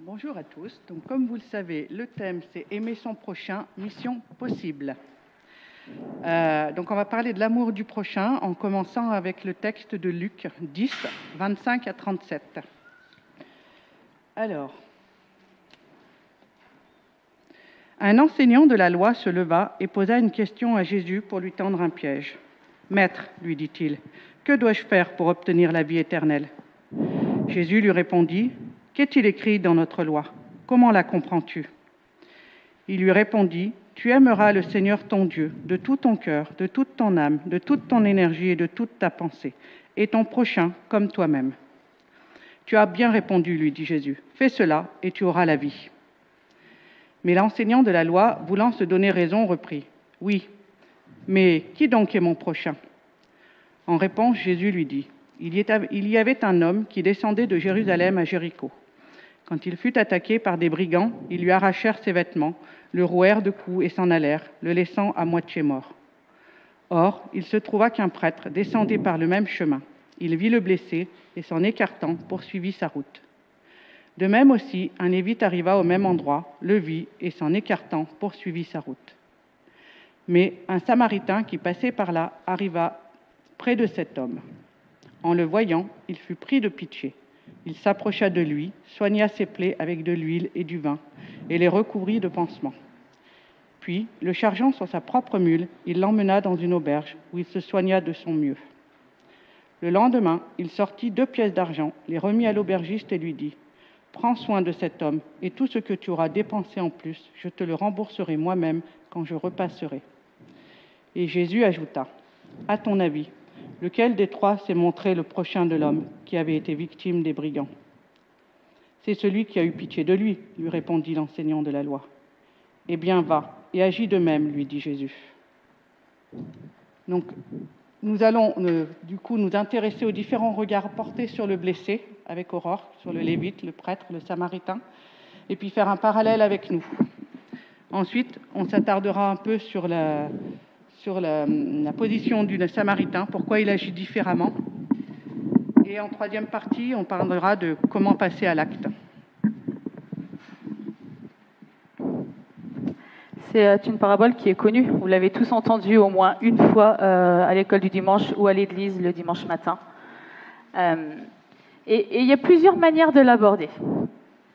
Bonjour à tous. Donc, comme vous le savez, le thème c'est Aimer son prochain, mission possible. Euh, donc, on va parler de l'amour du prochain en commençant avec le texte de Luc 10, 25 à 37. Alors, un enseignant de la loi se leva et posa une question à Jésus pour lui tendre un piège. Maître, lui dit-il, que dois-je faire pour obtenir la vie éternelle? Jésus lui répondit, Qu'est-il écrit dans notre loi? Comment la comprends-tu? Il lui répondit, Tu aimeras le Seigneur ton Dieu de tout ton cœur, de toute ton âme, de toute ton énergie et de toute ta pensée, et ton prochain comme toi-même. Tu as bien répondu, lui dit Jésus. Fais cela et tu auras la vie. Mais l'enseignant de la loi, voulant se donner raison, reprit Oui, mais qui donc est mon prochain? En réponse, Jésus lui dit Il y avait un homme qui descendait de Jérusalem à Jéricho. Quand il fut attaqué par des brigands, ils lui arrachèrent ses vêtements, le rouèrent de coups et s'en allèrent, le laissant à moitié mort. Or, il se trouva qu'un prêtre descendait par le même chemin. Il vit le blessé et s'en écartant poursuivit sa route. De même aussi, un Lévite arriva au même endroit, le vit et s'en écartant poursuivit sa route. Mais un Samaritain qui passait par là arriva près de cet homme. En le voyant, il fut pris de pitié. Il s'approcha de lui, soigna ses plaies avec de l'huile et du vin, et les recouvrit de pansements. Puis, le chargeant sur sa propre mule, il l'emmena dans une auberge où il se soigna de son mieux. Le lendemain, il sortit deux pièces d'argent, les remit à l'aubergiste et lui dit Prends soin de cet homme, et tout ce que tu auras dépensé en plus, je te le rembourserai moi-même quand je repasserai. Et Jésus ajouta À ton avis, lequel des trois s'est montré le prochain de l'homme qui avait été victime des brigands? C'est celui qui a eu pitié de lui, lui répondit l'enseignant de la loi. Eh bien, va et agis de même, lui dit Jésus. Donc, nous allons euh, du coup nous intéresser aux différents regards portés sur le blessé avec Aurore, sur le lévite, le prêtre, le samaritain, et puis faire un parallèle avec nous. Ensuite, on s'attardera un peu sur la, sur la, position du samaritain, pourquoi il agit différemment. Et en troisième partie, on parlera de comment passer à l'acte. C'est euh, une parabole qui est connue. Vous l'avez tous entendue au moins une fois euh, à l'école du dimanche ou à l'église le dimanche matin. Euh, et il y a plusieurs manières de l'aborder.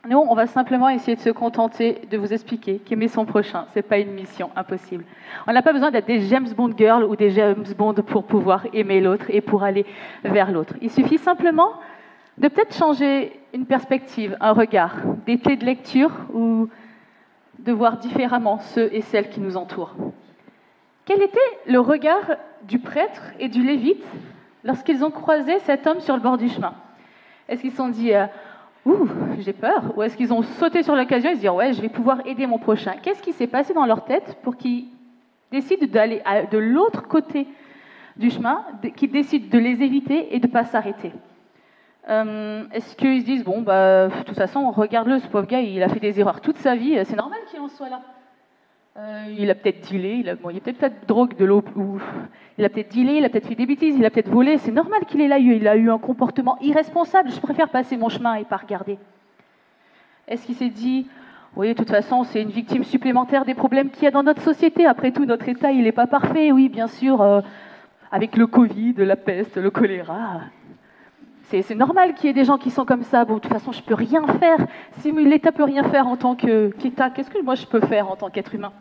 Nous, on va simplement essayer de se contenter de vous expliquer qu'aimer son prochain, ce n'est pas une mission impossible. On n'a pas besoin d'être des James Bond girls ou des James Bond pour pouvoir aimer l'autre et pour aller vers l'autre. Il suffit simplement de peut-être changer une perspective, un regard, des clés de lecture ou de voir différemment ceux et celles qui nous entourent. Quel était le regard du prêtre et du lévite lorsqu'ils ont croisé cet homme sur le bord du chemin? Est-ce qu'ils se sont dit euh, Ouh, j'ai peur. Ou est-ce qu'ils ont sauté sur l'occasion et se dire Ouais, je vais pouvoir aider mon prochain. Qu'est-ce qui s'est passé dans leur tête pour qu'ils décident d'aller de l'autre côté du chemin, qu'ils décident de les éviter et de ne pas s'arrêter? Euh, est-ce qu'ils se disent, bon, bah, de toute façon, regarde-le, ce pauvre gars, il a fait des erreurs toute sa vie, c'est normal qu'il en soit là. Euh, il a peut-être dealé, il a, peut-être drogue, de l'eau, il a peut-être dealé, il a peut-être fait des bêtises, il a peut-être volé, c'est normal qu'il est là, il a eu un comportement irresponsable, je préfère passer mon chemin et pas regarder. Est-ce qu'il s'est dit, oui, de toute façon, c'est une victime supplémentaire des problèmes qu'il y a dans notre société, après tout, notre État, il n'est pas parfait, oui, bien sûr, euh, avec le Covid, la peste, le choléra, c'est normal qu'il y ait des gens qui sont comme ça. De toute façon, je ne peux rien faire. Si l'État peut rien faire en tant qu'État, qu'est-ce que moi je peux faire en tant qu'être humain?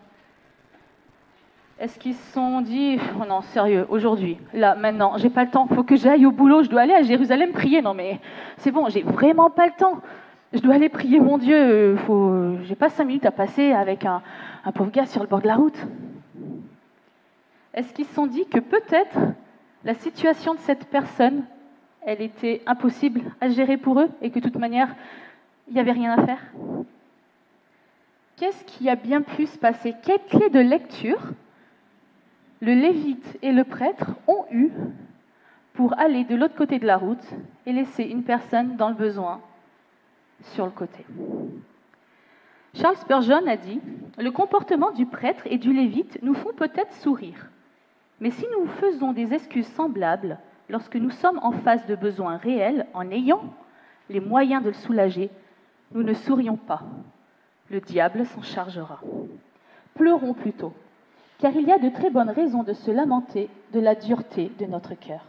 Est-ce qu'ils se sont dit, oh non, sérieux, aujourd'hui, là, maintenant, j'ai pas le temps, faut que j'aille au boulot, je dois aller à Jérusalem prier. Non, mais c'est bon, j'ai vraiment pas le temps. Je dois aller prier mon Dieu. Faut... J'ai pas cinq minutes à passer avec un, un pauvre gars sur le bord de la route. Est-ce qu'ils se sont dit que peut-être la situation de cette personne elle était impossible à gérer pour eux et que de toute manière, il n'y avait rien à faire? Qu'est-ce qui a bien pu se passer? Quelle clé de lecture le lévite et le prêtre ont eu pour aller de l'autre côté de la route et laisser une personne dans le besoin sur le côté Charles Spurgeon a dit Le comportement du prêtre et du lévite nous font peut-être sourire, mais si nous faisons des excuses semblables, lorsque nous sommes en face de besoins réels, en ayant les moyens de le soulager, Nous ne sourions pas. Le diable s'en chargera. Pleurons plutôt, car il y a de très bonnes raisons de se lamenter de la dureté de notre cœur.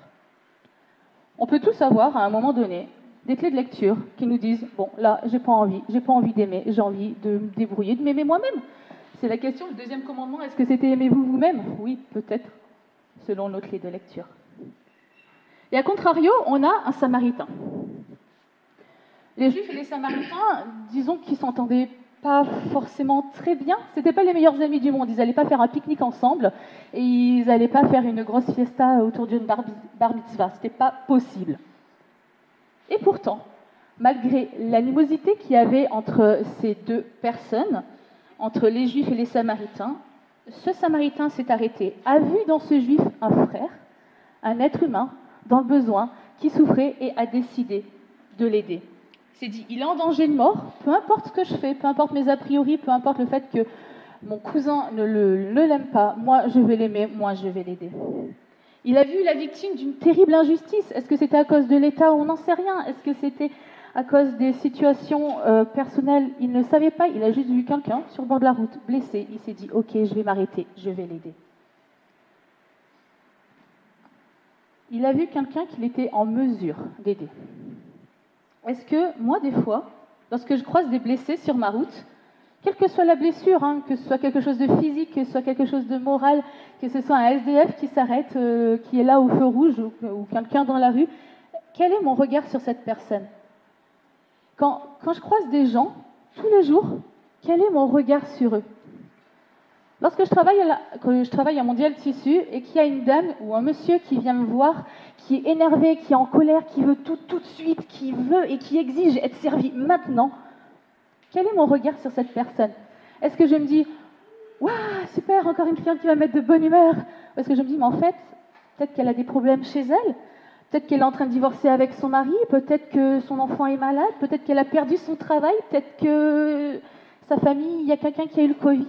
On peut tous avoir, à un moment donné, des clés de lecture qui nous disent bon là j'ai pas envie, j'ai pas envie d'aimer, j'ai envie de me débrouiller, de m'aimer moi-même. C'est la question, le deuxième commandement, est-ce que c'était aimez-vous vous-même? Oui, peut-être, selon nos clés de lecture. Et à contrario, on a un samaritain. Les juifs et les samaritains, disons qu'ils s'entendaient pas forcément très bien. C'était pas les meilleurs amis du monde. Ils n'allaient pas faire un pique-nique ensemble et ils n'allaient pas faire une grosse fiesta autour d'une bar, bar mitzvah. C'était pas possible. Et pourtant, malgré l'animosité qu'il y avait entre ces deux personnes, entre les Juifs et les Samaritains, ce Samaritain s'est arrêté, a vu dans ce Juif un frère, un être humain, dans le besoin, qui souffrait et a décidé de l'aider. Il s'est dit, il est en danger de mort, peu importe ce que je fais, peu importe mes a priori, peu importe le fait que mon cousin ne l'aime pas, moi je vais l'aimer, moi je vais l'aider. Il a vu la victime d'une terrible injustice. Est-ce que c'était à cause de l'État? On n'en sait rien. Est-ce que c'était à cause des situations euh, personnelles? Il ne savait pas. Il a juste vu quelqu'un sur le bord de la route, blessé. Il s'est dit, OK, je vais m'arrêter, je vais l'aider. Il a vu quelqu'un qu'il était en mesure d'aider. Est-ce que moi, des fois, lorsque je croise des blessés sur ma route, quelle que soit la blessure, hein, que ce soit quelque chose de physique, que ce soit quelque chose de moral, que ce soit un SDF qui s'arrête, euh, qui est là au feu rouge, ou, quelqu'un dans la rue, quel est mon regard sur cette personne? Quand, quand je croise des gens, tous les jours, quel est mon regard sur eux? Lorsque je travaille, à quand je travaille à Mondial Tissu et qu'il y a une dame ou un monsieur qui vient me voir, qui est énervé, qui est en colère, qui veut tout tout de suite, qui veut et qui exige être servi maintenant, quel est mon regard sur cette personne? Est-ce que je me dis, waouh, super, encore une cliente qui va mettre de bonne humeur Ou est-ce que je me dis, mais en fait, peut-être qu'elle a des problèmes chez elle. Peut-être qu'elle est en train de divorcer avec son mari, peut-être que son enfant est malade, peut-être qu'elle a perdu son travail, peut-être que sa famille, il y a quelqu'un qui a eu le Covid.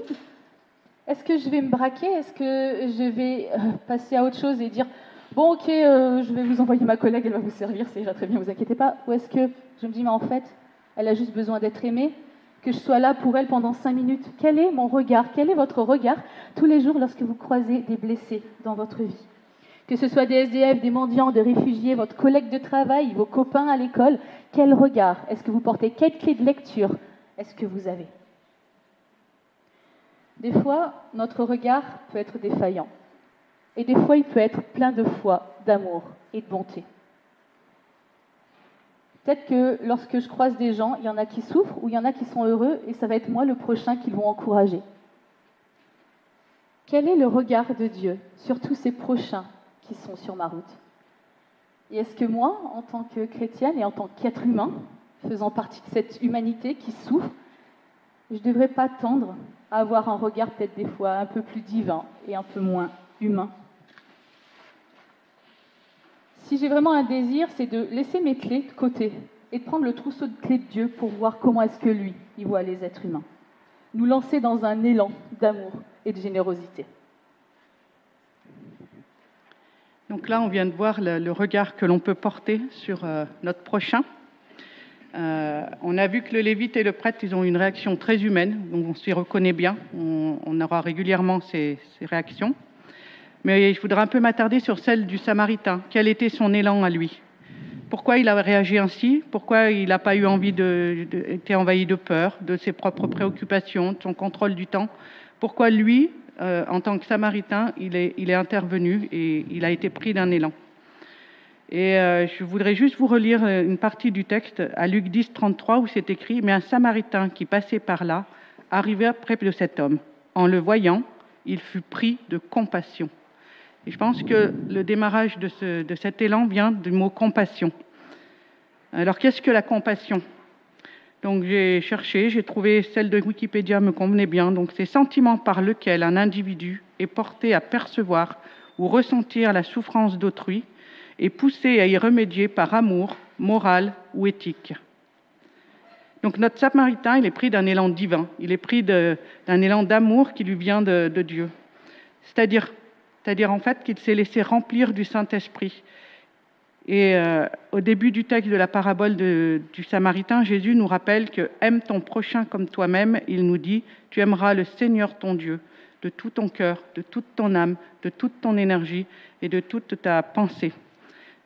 Est-ce que je vais me braquer? Est-ce que je vais euh, passer à autre chose et dire Bon, ok, euh, je vais vous envoyer ma collègue, elle va vous servir, c'est déjà très bien, vous inquiétez pas. Ou est-ce que je me dis Mais en fait, elle a juste besoin d'être aimée que je sois là pour elle pendant cinq minutes. Quel est mon regard? Quel est votre regard tous les jours lorsque vous croisez des blessés dans votre vie? Que ce soit des SDF, des mendiants, des réfugiés, votre collègue de travail, vos copains à l'école, quel regard? Est-ce que vous portez Quelle clé de lecture? Est-ce que vous avez Des fois, notre regard peut être défaillant. Et des fois, il peut être plein de foi, d'amour et de bonté. Peut-être que lorsque je croise des gens, il y en a qui souffrent ou il y en a qui sont heureux et ça va être moi le prochain qu'ils vont encourager. Quel est le regard de Dieu sur tous ces prochains qui sont sur ma route? Et est-ce que moi, en tant que chrétienne et en tant qu'être humain, faisant partie de cette humanité qui souffre, je ne devrais pas tendre avoir un regard peut-être des fois un peu plus divin et un peu moins humain si j'ai vraiment un désir, c'est de laisser mes clés de côté et de prendre le trousseau de clés de Dieu pour voir comment est-ce que lui, il voit les êtres humains. Nous lancer dans un élan d'amour et de générosité. Donc là, on vient de voir le, regard que l'on peut porter sur euh, notre prochain. Euh, on a vu que le lévite et le prêtre, ils ont une réaction très humaine, donc on s'y reconnaît bien. On, aura régulièrement ces réactions. Mais je voudrais un peu m'attarder sur celle du Samaritain. Quel était son élan à lui? Pourquoi il a réagi ainsi? Pourquoi il n'a pas eu envie de, été envahi de peur, de ses propres préoccupations, de son contrôle du temps? Pourquoi lui, euh, en tant que Samaritain, il est, intervenu et il a été pris d'un élan? Et euh, je voudrais juste vous relire une partie du texte à Luc 10, 33, où c'est écrit Mais un Samaritain qui passait par là arriva près de cet homme. En le voyant, il fut pris de compassion et je pense que le démarrage de, cet élan vient du mot compassion. Alors qu'est-ce que la compassion? Donc j'ai cherché, j'ai trouvé celle de Wikipédia me convenait bien. Donc c'est sentiment par lequel un individu est porté à percevoir ou ressentir la souffrance d'autrui et poussé à y remédier par amour, moral ou éthique. Donc notre samaritain, il est pris d'un élan divin, il est pris d'un élan d'amour qui lui vient de, Dieu. C'est-à-dire c'est-à-dire en fait qu'il s'est laissé remplir du Saint-Esprit. Et euh, au début du texte de la parabole du Samaritain, Jésus nous rappelle que aime ton prochain comme toi-même. Il nous dit, tu aimeras le Seigneur ton Dieu de tout ton cœur, de toute ton âme, de toute ton énergie et de toute ta pensée.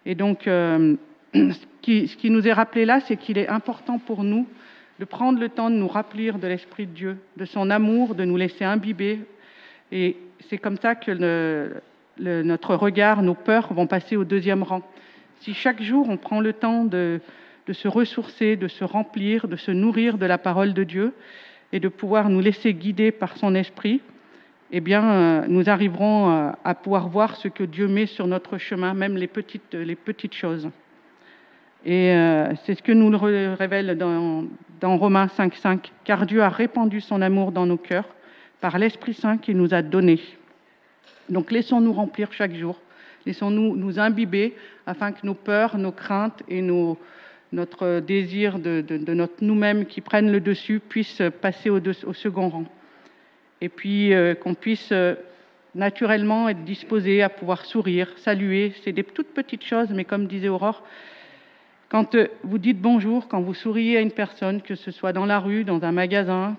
Et donc, euh, ce, qui, nous est rappelé là, c'est qu'il est important pour nous de prendre le temps de nous rappeler de l'Esprit de Dieu, de son amour, de nous laisser imbiber. Et c'est comme ça que notre regard, nos peurs vont passer au deuxième rang. Si chaque jour on prend le temps de se ressourcer, de se remplir, de se nourrir de la parole de Dieu et de pouvoir nous laisser guider par son esprit, eh bien, euh, nous arriverons euh, à pouvoir voir ce que Dieu met sur notre chemin, même les petites, choses. Et euh, c'est ce que nous le révèle dans, Romains 5.5, car Dieu a répandu son amour dans nos cœurs par l'Esprit Saint qu'il nous a donné. Donc laissons-nous remplir chaque jour, laissons-nous nous imbiber afin que nos peurs, nos craintes et notre désir de, nous-mêmes qui prennent le dessus puissent passer au second rang. Et puis euh, qu'on puisse euh, naturellement être disposé à pouvoir sourire, saluer. C'est des toutes petites choses, mais comme disait Aurore, quand euh, vous dites bonjour, quand vous souriez à une personne, que ce soit dans la rue, dans un magasin,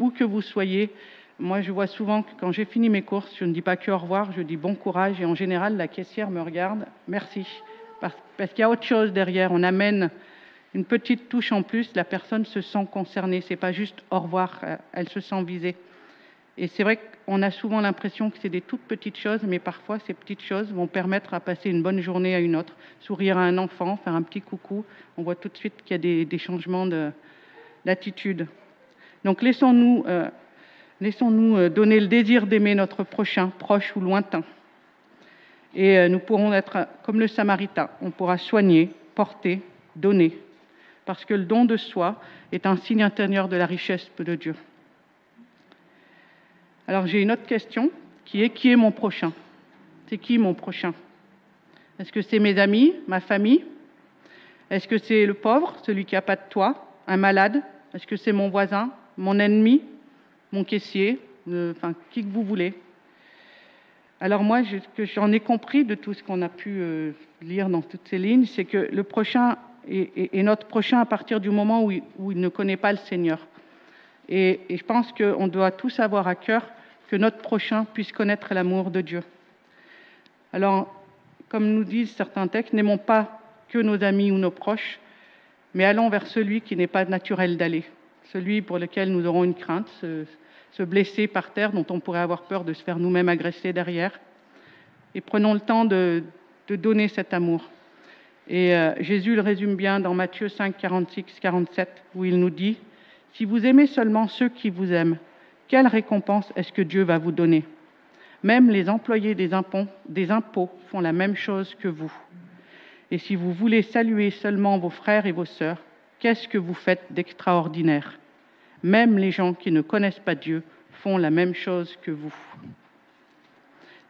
où que vous soyez, moi je vois souvent que quand j'ai fini mes courses, je ne dis pas que au revoir, je dis bon courage. Et en général la caissière me regarde, merci, parce, parce qu'il y a autre chose derrière, on amène une petite touche en plus, la personne se sent concernée, c'est pas juste au revoir, elle se sent visée. Et c'est vrai qu'on a souvent l'impression que c'est des toutes petites choses, mais parfois ces petites choses vont permettre à passer une bonne journée à une autre. Sourire à un enfant, faire un petit coucou, on voit tout de suite qu'il y a des, changements de- d'attitude. Donc laissons-nous euh, euh, donner le désir d'aimer notre prochain, proche ou lointain. Et euh, nous pourrons être comme le Samaritain, on pourra soigner, porter, donner, parce que le don de soi est un signe intérieur de la richesse de Dieu. Alors j'ai une autre question qui est qui est mon prochain? C'est qui mon prochain? Est-ce que c'est mes amis, ma famille? Est-ce que c'est le pauvre, celui qui n'a pas de toit, un malade? Est-ce que c'est mon voisin, mon ennemi, mon caissier, euh, enfin qui que vous voulez. Alors moi, ce que j'en ai compris de tout ce qu'on a pu euh, lire dans toutes ces lignes, c'est que le prochain est, notre prochain à partir du moment où il ne connaît pas le Seigneur. Et, je pense qu'on doit tous avoir à cœur que notre prochain puisse connaître l'amour de Dieu. Alors, comme nous disent certains textes, n'aimons pas que nos amis ou nos proches, mais allons vers celui qui n'est pas naturel d'aller, celui pour lequel nous aurons une crainte, se, se blesser par terre, dont on pourrait avoir peur de se faire nous-mêmes agresser derrière. Et prenons le temps de, de donner cet amour. Et euh, Jésus le résume bien dans Matthieu 5, 46, 47, où il nous dit Si vous aimez seulement ceux qui vous aiment, quelle récompense est-ce que Dieu va vous donner? Même les employés des impôts, font la même chose que vous. Et si vous voulez saluer seulement vos frères et vos sœurs, qu'est-ce que vous faites d'extraordinaire? Même les gens qui ne connaissent pas Dieu font la même chose que vous.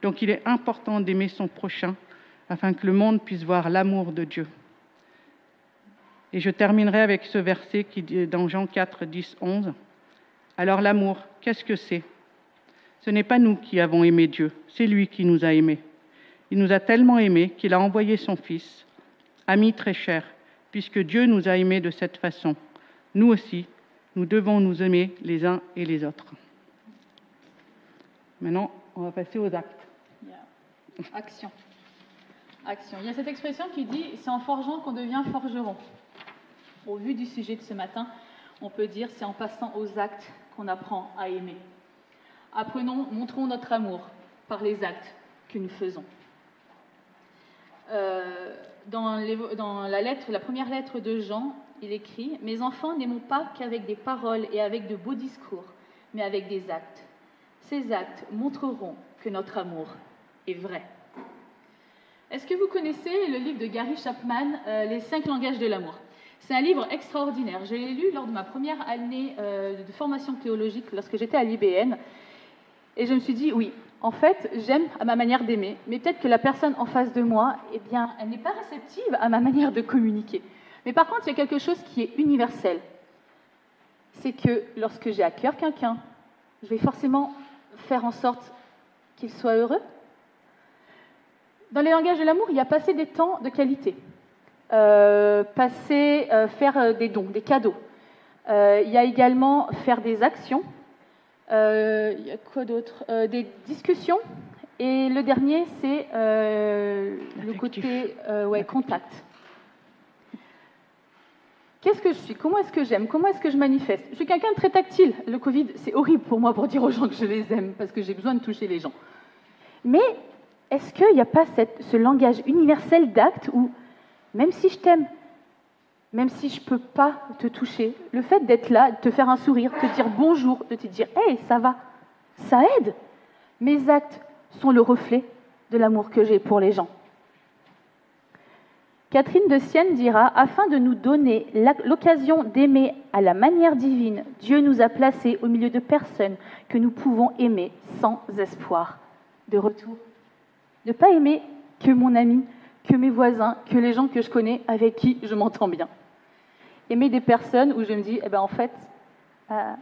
Donc il est important d'aimer son prochain afin que le monde puisse voir l'amour de Dieu. Et je terminerai avec ce verset qui dit dans Jean 4, 10, 11. Alors l'amour, qu'est-ce que c'est? Ce n'est pas nous qui avons aimé Dieu, c'est lui qui nous a aimés. Il nous a tellement aimés qu'il a envoyé son Fils, ami très cher, puisque Dieu nous a aimés de cette façon. Nous aussi, nous devons nous aimer les uns et les autres. Maintenant, on va passer aux actes. Action. Action. Il y a cette expression qui dit c'est en forgeant qu'on devient forgeron. Au vu du sujet de ce matin, on peut dire c'est en passant aux actes qu'on apprend à aimer. Apprenons, montrons notre amour par les actes que nous faisons. Euh, dans, la première lettre de Jean, il écrit Mes enfants, n'aimons pas qu'avec des paroles et avec de beaux discours, mais avec des actes. Ces actes montreront que notre amour est vrai. Est-ce que vous connaissez le livre de Gary Chapman, euh, Les cinq langages de l'amour C'est un livre extraordinaire. Je l'ai lu lors de ma première année euh, de formation théologique lorsque j'étais à l'IBN. Et je me suis dit, oui, en fait, j'aime à ma manière d'aimer, mais peut-être que la personne en face de moi, eh bien, elle n'est pas réceptive à ma manière de communiquer. Mais par contre, il y a quelque chose qui est universel. C'est que lorsque j'ai à cœur quelqu'un, je vais forcément faire en sorte qu'il soit heureux. Dans les langages de l'amour, il y a passer des temps de qualité, passer, euh, faire euh, des dons, des cadeaux. il y a également faire des actions. il y a quoi d'autre? Des discussions. Et le dernier, c'est le côté ouais, contact. Qu'est-ce que je suis? Comment est-ce que j'aime? Comment est-ce que je manifeste? Je suis quelqu'un de très tactile. Le Covid, c'est horrible pour moi pour dire aux gens que je les aime, parce que j'ai besoin de toucher les gens. Mais est-ce qu'il n'y a pas ce langage universel d'acte où, même si je t'aime, même si je ne peux pas te toucher, le fait d'être là, de te faire un sourire, de te dire bonjour, de te dire Hey, ça va, ça aide. Mes actes sont le reflet de l'amour que j'ai pour les gens. Catherine de Sienne dira Afin de nous donner l'occasion d'aimer à la manière divine, Dieu nous a placés au milieu de personnes que nous pouvons aimer sans espoir de retour. Ne pas aimer que mon ami, que mes voisins, que les gens que je connais, avec qui je m'entends bien. Aimer des personnes où je me dis Eh ben en fait, euh,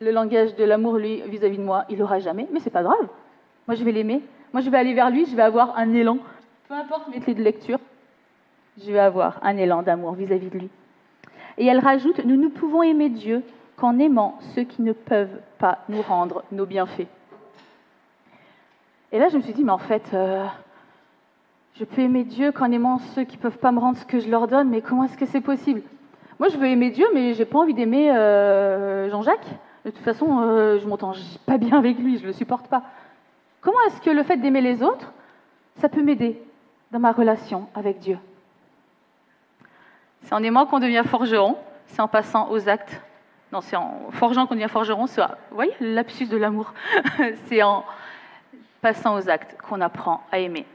le langage de l'amour, lui, vis-à-vis de moi, il l'aura jamais, mais c'est pas grave. Moi, je vais l'aimer. Moi, je vais aller vers lui, je vais avoir un élan. Peu importe mes clés de lecture, je vais avoir un élan d'amour vis-à-vis de lui. Et elle rajoute, nous ne pouvons aimer Dieu qu'en aimant ceux qui ne peuvent pas nous rendre nos bienfaits. Et là, je me suis dit, mais en fait, euh, je peux aimer Dieu qu'en aimant ceux qui ne peuvent pas me rendre ce que je leur donne, mais comment est-ce que c'est possible? Moi, je veux aimer Dieu, mais j'ai pas envie d'aimer euh, Jean-Jacques. De toute façon, euh, je m'entends pas bien avec lui, je le supporte pas. Comment est-ce que le fait d'aimer les autres, ça peut m'aider dans ma relation avec Dieu? C'est en aimant qu'on devient forgeron, c'est en passant aux actes. Non, c'est en forgeant qu'on devient forgeron, c'est, vous lapsus de l'amour. c'est en passant aux actes qu'on apprend à aimer.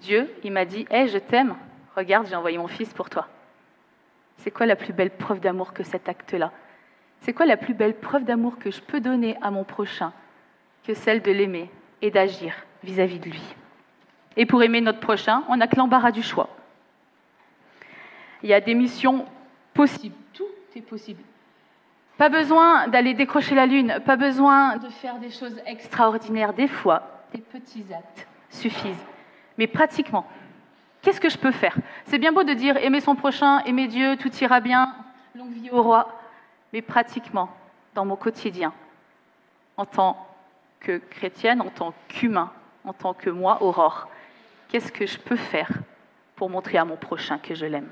Dieu, il m'a dit, hé, je t'aime, regarde, j'ai envoyé mon fils pour toi. C'est quoi la plus belle preuve d'amour que cet acte-là? C'est quoi la plus belle preuve d'amour que je peux donner à mon prochain que celle de l'aimer et d'agir vis-à-vis de lui? Et pour aimer notre prochain, on n'a que l'embarras du choix. Il y a des missions possibles. Tout est possible. Pas besoin d'aller décrocher la lune, pas besoin de faire des choses extraordinaires. Des fois, des petits actes suffisent. Mais pratiquement, qu'est-ce que je peux faire? C'est bien beau de dire aimer son prochain, aimer Dieu, tout ira bien, longue vie au roi. Mais pratiquement, dans mon quotidien, en tant que chrétienne, en tant qu'humain, en tant que moi, Aurore, qu'est-ce que je peux faire pour montrer à mon prochain que je l'aime?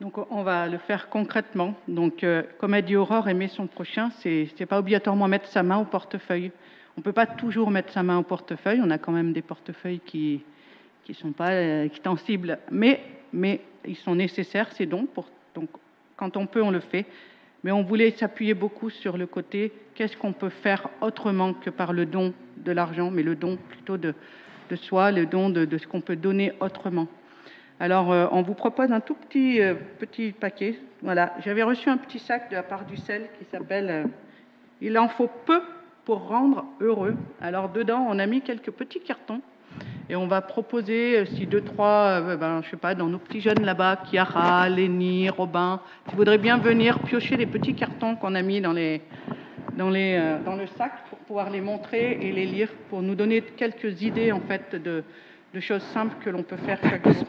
Donc on va le faire concrètement. Donc, euh, comme a dit Aurore, aimer son prochain, c'est n'est pas obligatoirement mettre sa main au portefeuille. On ne peut pas toujours mettre sa main au portefeuille. On a quand même des portefeuilles qui ne sont pas euh, extensibles, mais, mais ils sont nécessaires, ces dons. Donc, quand on peut, on le fait. Mais on voulait s'appuyer beaucoup sur le côté qu'est-ce qu'on peut faire autrement que par le don de l'argent, mais le don plutôt de, de soi, le don de, de ce qu'on peut donner autrement. Alors, euh, on vous propose un tout petit, euh, petit paquet. Voilà, j'avais reçu un petit sac de la part du sel qui s'appelle euh, Il en faut peu pour rendre heureux. Alors, dedans, on a mis quelques petits cartons. Et on va proposer, si deux, trois, ben, je sais pas, dans nos petits jeunes là-bas, Chiara, Lénie, Robin, qui voudraient bien venir piocher les petits cartons qu'on a mis dans, les, dans, les, dans le sac pour pouvoir les montrer et les lire, pour nous donner quelques idées, en fait, de, de choses simples que l'on peut faire chaque jour.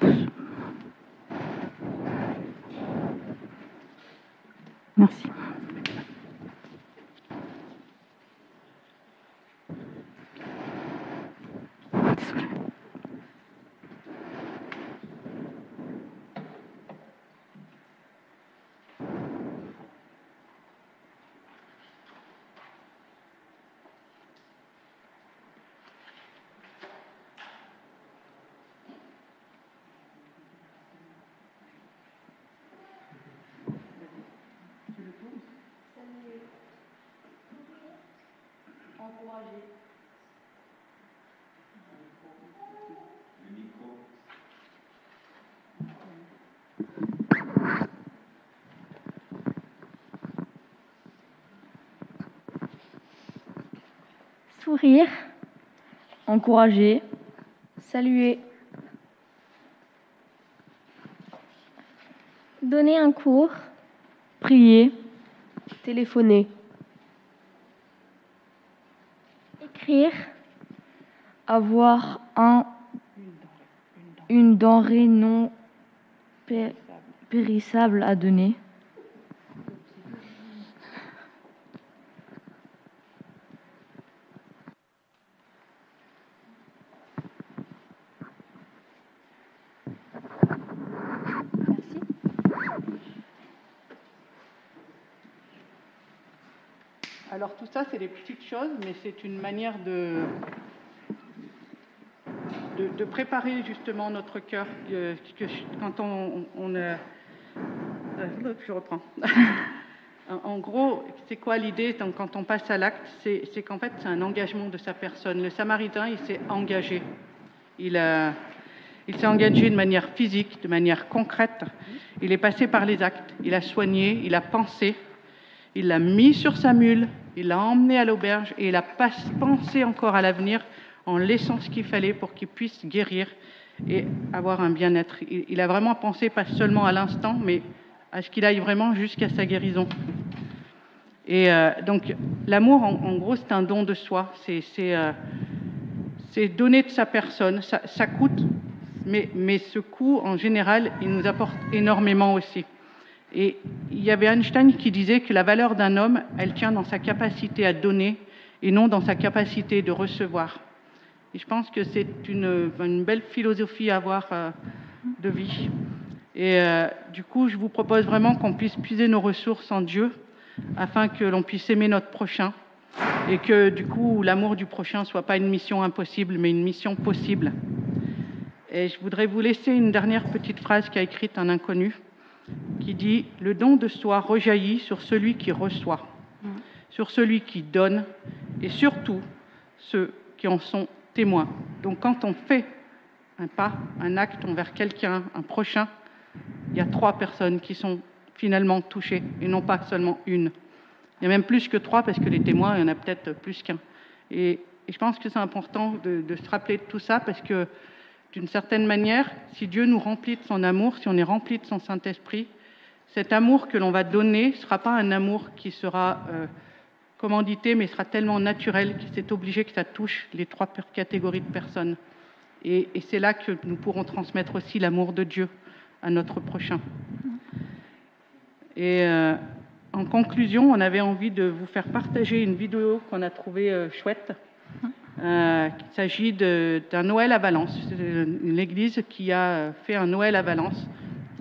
Merci. Sourire, encourager, saluer, donner un cours, prier, téléphoner, avoir un, une denrée non pé- périssable à donner. Alors tout ça, c'est des petites choses, mais c'est une manière de, de, préparer justement notre cœur. euh, quand on, euh, euh, je reprends. En- gros, c'est quoi l'idée quand on passe à l'acte? C'est c'est qu'en fait, c'est un engagement de sa personne. Le Samaritain, il s'est engagé. Il, a- il s'est engagé de manière physique, de manière concrète. Il est passé par les actes. Il a soigné, il a pensé, il l'a mis sur sa mule, il l'a emmené à l'auberge et il a pensé encore à l'avenir en laissant ce qu'il fallait pour qu'il puisse guérir et avoir un bien-être. Il, a vraiment pensé pas seulement à l'instant, mais à ce qu'il aille vraiment jusqu'à sa guérison. Et euh, donc, l'amour, en, gros, c'est un don de soi. C'est, euh, donner de sa personne. Ça, coûte, mais ce coût, en général, il nous apporte énormément aussi. Et il y avait Einstein qui disait que la valeur d'un homme, elle tient dans sa capacité à donner et non dans sa capacité de recevoir. Et je pense que c'est une, belle philosophie à avoir euh, de vie. Et euh, du coup, je vous propose vraiment qu'on puisse puiser nos ressources en Dieu afin que l'on puisse aimer notre prochain et que du coup, l'amour du prochain soit pas une mission impossible, mais une mission possible. Et je voudrais vous laisser une dernière petite phrase qu'a écrite un inconnu qui dit Le don de soi rejaillit sur celui qui reçoit, sur celui qui donne et surtout ceux qui en sont témoins. Donc quand on fait un pas, un acte envers quelqu'un, un prochain, il y a trois personnes qui sont finalement touchées et non pas seulement une. Il y a même plus que trois parce que les témoins, il y en a peut-être plus qu'un. Et, et je pense que c'est important de, de se rappeler de tout ça parce que d'une certaine manière, si Dieu nous remplit de son amour, si on est rempli de son Saint-Esprit, cet amour que l'on va donner ne sera pas un amour qui sera euh, commandité, mais sera tellement naturel que c'est obligé que ça touche les trois catégories de personnes. Et, c'est là que nous pourrons transmettre aussi l'amour de Dieu à notre prochain. Et euh, en conclusion, on avait envie de vous faire partager une vidéo qu'on a trouvée euh, chouette. Il s'agit d'un Noël à Valence, C'est une église qui a fait un Noël à Valence.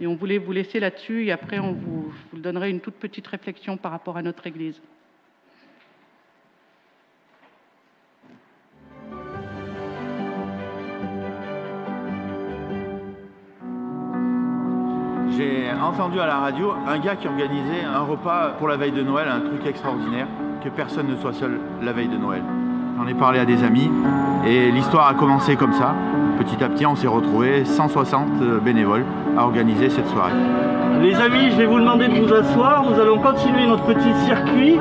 Et on voulait vous laisser là-dessus et après on vous, vous donnerai une toute petite réflexion par rapport à notre église. J'ai entendu à la radio un gars qui organisait un repas pour la veille de Noël, un truc extraordinaire, que personne ne soit seul la veille de Noël. J'en ai parlé à des amis et l'histoire a commencé comme ça. Petit à petit, on s'est retrouvés 160 bénévoles à organiser cette soirée. Les amis, je vais vous demander de vous asseoir. Nous allons continuer notre petit circuit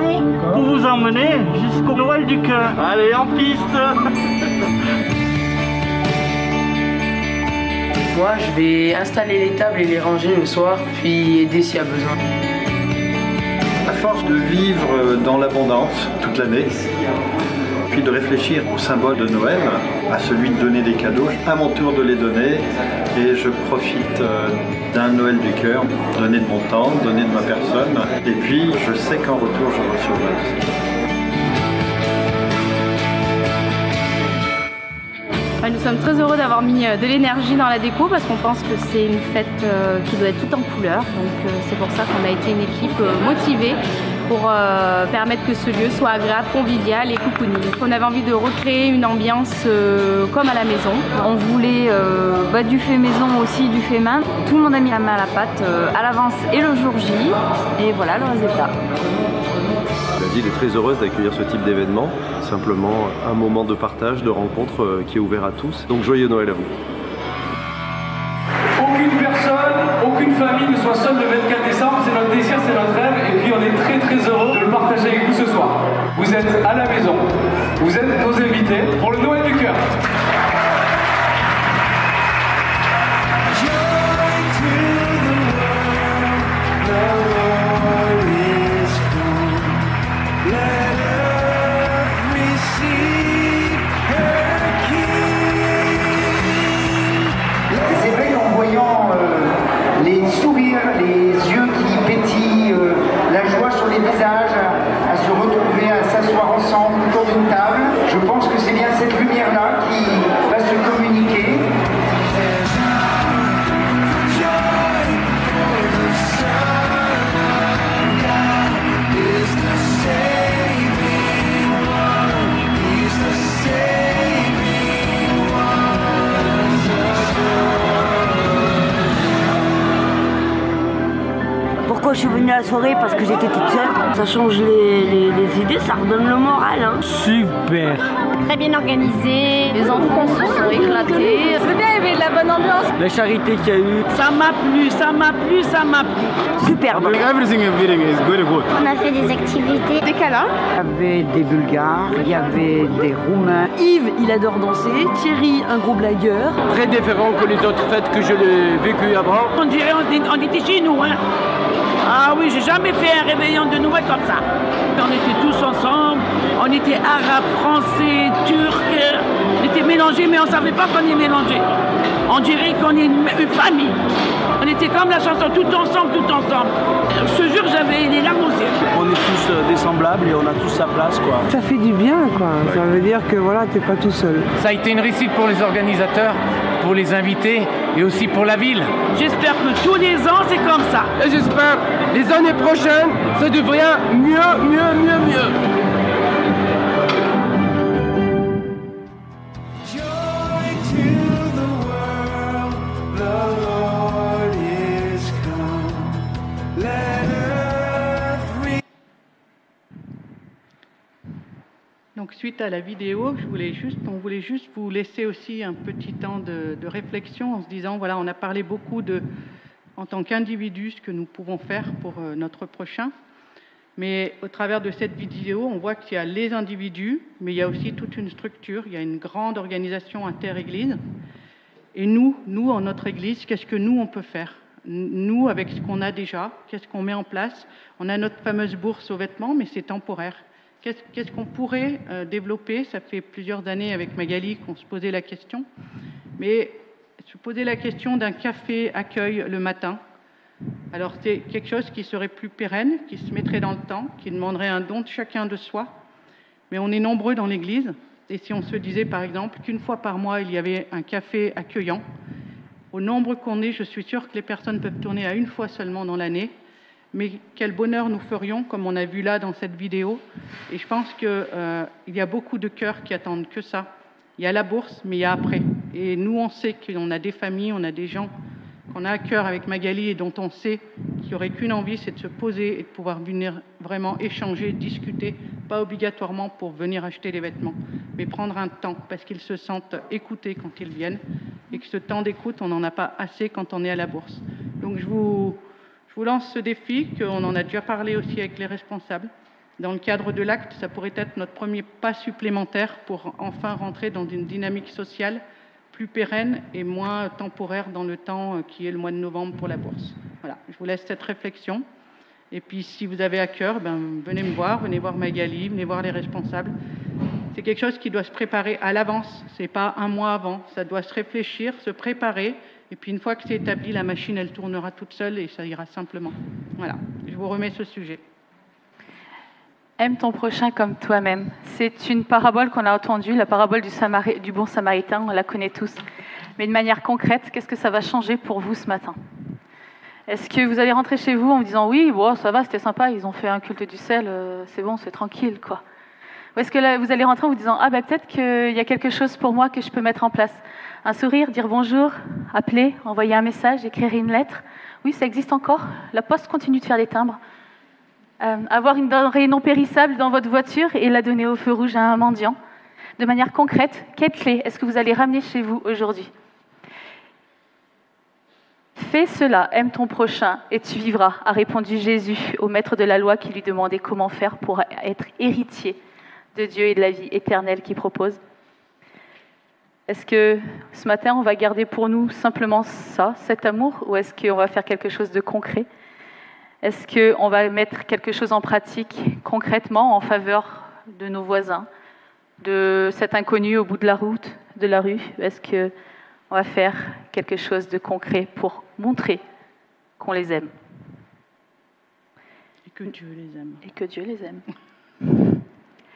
pour vous emmener jusqu'au Noël du cœur. Allez, en piste Moi, je vais installer les tables et les ranger le soir, puis aider s'il y a besoin. À force de vivre dans l'abondance toute l'année, de réfléchir au symbole de Noël, à celui de donner des cadeaux, à mon tour de les donner, et je profite euh, d'un Noël du cœur, donner de mon temps, donner de ma personne, et puis je sais qu'en retour je recevrai nous sommes très heureux d'avoir mis euh, de l'énergie dans la déco parce qu'on pense que c'est une fête euh, qui doit être toute en couleurs. Donc c'est pour ça qu'on a été une équipe motivée pour euh, permettre que ce lieu soit agréable, convivial et cocooning. On avait envie de recréer une ambiance euh, comme à la maison. On voulait euh, bah, du fait maison aussi, du fait main. Tout le monde a mis la main à la pâte à l'avance et le jour J. Et voilà le résultat. La ville est très heureuse d'accueillir ce type d'événement. Simplement un moment de partage, de rencontre qui est ouvert à tous. Donc joyeux Noël à vous. Ne soit seule le 24 décembre, c'est notre désir, c'est notre rêve, et puis on est très très heureux de le partager avec vous ce soir. Vous êtes à la maison, vous êtes nos invités pour le Noël du cœur. La soirée parce que j'étais toute seule. Ça change les, idées, ça redonne le moral. Hein. Super Très bien organisé, les enfants se sont éclatés. C'est bien, il y avait de la bonne ambiance. La charité qu'il y a eu. Ça m'a plu, ça m'a plu, ça m'a plu. Superbe. Everything is good, good. On a fait des activités. Des câlins. Il y avait des Bulgares, il y avait des Roumains. Yves, il adore danser. Thierry, un gros blagueur. Très différent que les autres fêtes que je l'ai vécues avant. On dirait on, était chez nous, hein. Ah oui, j'ai jamais fait un réveillon de Noël comme ça. On était tous ensemble, on était arabes, français, turcs, on était mélangés, mais on savait pas qu'on est mélangés. On dirait qu'on est une, famille. On était comme la chanson, tout ensemble, tout ensemble. Je te jure, j'avais les larmes aux yeux. On est tous euh, des semblables et on a tous sa place, quoi. Ça fait du bien, quoi. Ça veut dire que voilà, t'es pas tout seul. Ça a été une réussite pour les organisateurs, pour les invités et aussi pour la ville. J'espère que tous les ans, c'est comme ça. Et j'espère les années prochaines, ça devient mieux, mieux, mieux, mieux. Suite à la vidéo, on voulait juste vous laisser aussi un petit temps de, de réflexion en se disant, voilà, on a parlé beaucoup de, en tant qu'individu, ce que nous pouvons faire pour euh, notre prochain. Mais au travers de cette vidéo, on voit qu'il y a les individus, mais il y a aussi toute une structure, il y a une grande organisation inter-église. Et nous, nous, en notre église, qu'est-ce que nous, on peut faire? Nous, avec ce qu'on a déjà, qu'est-ce qu'on met en place? On a notre fameuse bourse aux vêtements, mais c'est temporaire. Qu'est-ce qu'on pourrait euh, développer? Ça fait plusieurs années avec Magali qu'on se posait la question. Mais se poser la question d'un café accueil le matin, alors c'est quelque chose qui serait plus pérenne, qui se mettrait dans le temps, qui demanderait un don de chacun de soi. Mais on est nombreux dans l'Église. Et si on se disait par exemple qu'une fois par mois il y avait un café accueillant, au nombre qu'on est, je suis sûre que les personnes peuvent tourner à une fois seulement dans l'année mais quel bonheur nous ferions, comme on a vu là dans cette vidéo. Et je pense qu'il euh, y a beaucoup de cœurs qui attendent que ça. Il y a la bourse, mais il y a après. Et nous, on sait qu'on a des familles, on a des gens qu'on a à cœur avec Magali et dont on sait qu'il n'y aurait qu'une envie, c'est de se poser et de pouvoir venir vraiment échanger, discuter, pas obligatoirement pour venir acheter les vêtements, mais prendre un temps parce qu'ils se sentent écoutés quand ils viennent et que ce temps d'écoute, on n'en a pas assez quand on est à la bourse. Donc je vous, je vous lance ce défi, qu'on en a déjà parlé aussi avec les responsables. Dans le cadre de l'acte, ça pourrait être notre premier pas supplémentaire pour enfin rentrer dans une dynamique sociale plus pérenne et moins temporaire dans le temps qui est le mois de novembre pour la bourse. Voilà, je vous laisse cette réflexion. Et puis, si vous avez à cœur, ben, venez me voir, venez voir Magali, venez voir les responsables. C'est quelque chose qui doit se préparer à l'avance, c'est pas un mois avant. Ça doit se réfléchir, se préparer et puis une fois que c'est établi, la machine, elle tournera toute seule et ça ira simplement. Voilà, je vous remets ce sujet. Aime ton prochain comme toi-même. C'est une parabole qu'on a entendue, la parabole du, bon samaritain, on la connaît tous. Mais de manière concrète, qu'est-ce que ça va changer pour vous ce matin? Est-ce que vous allez rentrer chez vous en me disant oui, ça va, c'était sympa, ils ont fait un culte du sel, euh, c'est bon, c'est tranquille, quoi Ou est-ce que vous allez rentrer en vous disant ah ben peut-être qu'il y a quelque chose pour moi que je peux mettre en place un sourire, dire bonjour, appeler, envoyer un message, écrire une lettre. Oui, ça existe encore. La poste continue de faire des timbres. Euh, avoir une denrée non périssable dans votre voiture et la donner au feu rouge à un mendiant. De manière concrète, quelle clé est-ce que vous allez ramener chez vous aujourd'hui? Fais cela, aime ton prochain et tu vivras, a répondu Jésus au maître de la loi qui lui demandait comment faire pour être héritier de Dieu et de la vie éternelle qu'il propose. Est-ce que ce matin, on va garder pour nous simplement ça, cet amour, ou est-ce qu'on va faire quelque chose de concret? Est-ce qu'on va mettre quelque chose en pratique concrètement en faveur de nos voisins, de cet inconnu au bout de la route, de la rue? Est-ce qu'on va faire quelque chose de concret pour montrer qu'on les aime? Et que Dieu les aime. Et que Dieu les aime.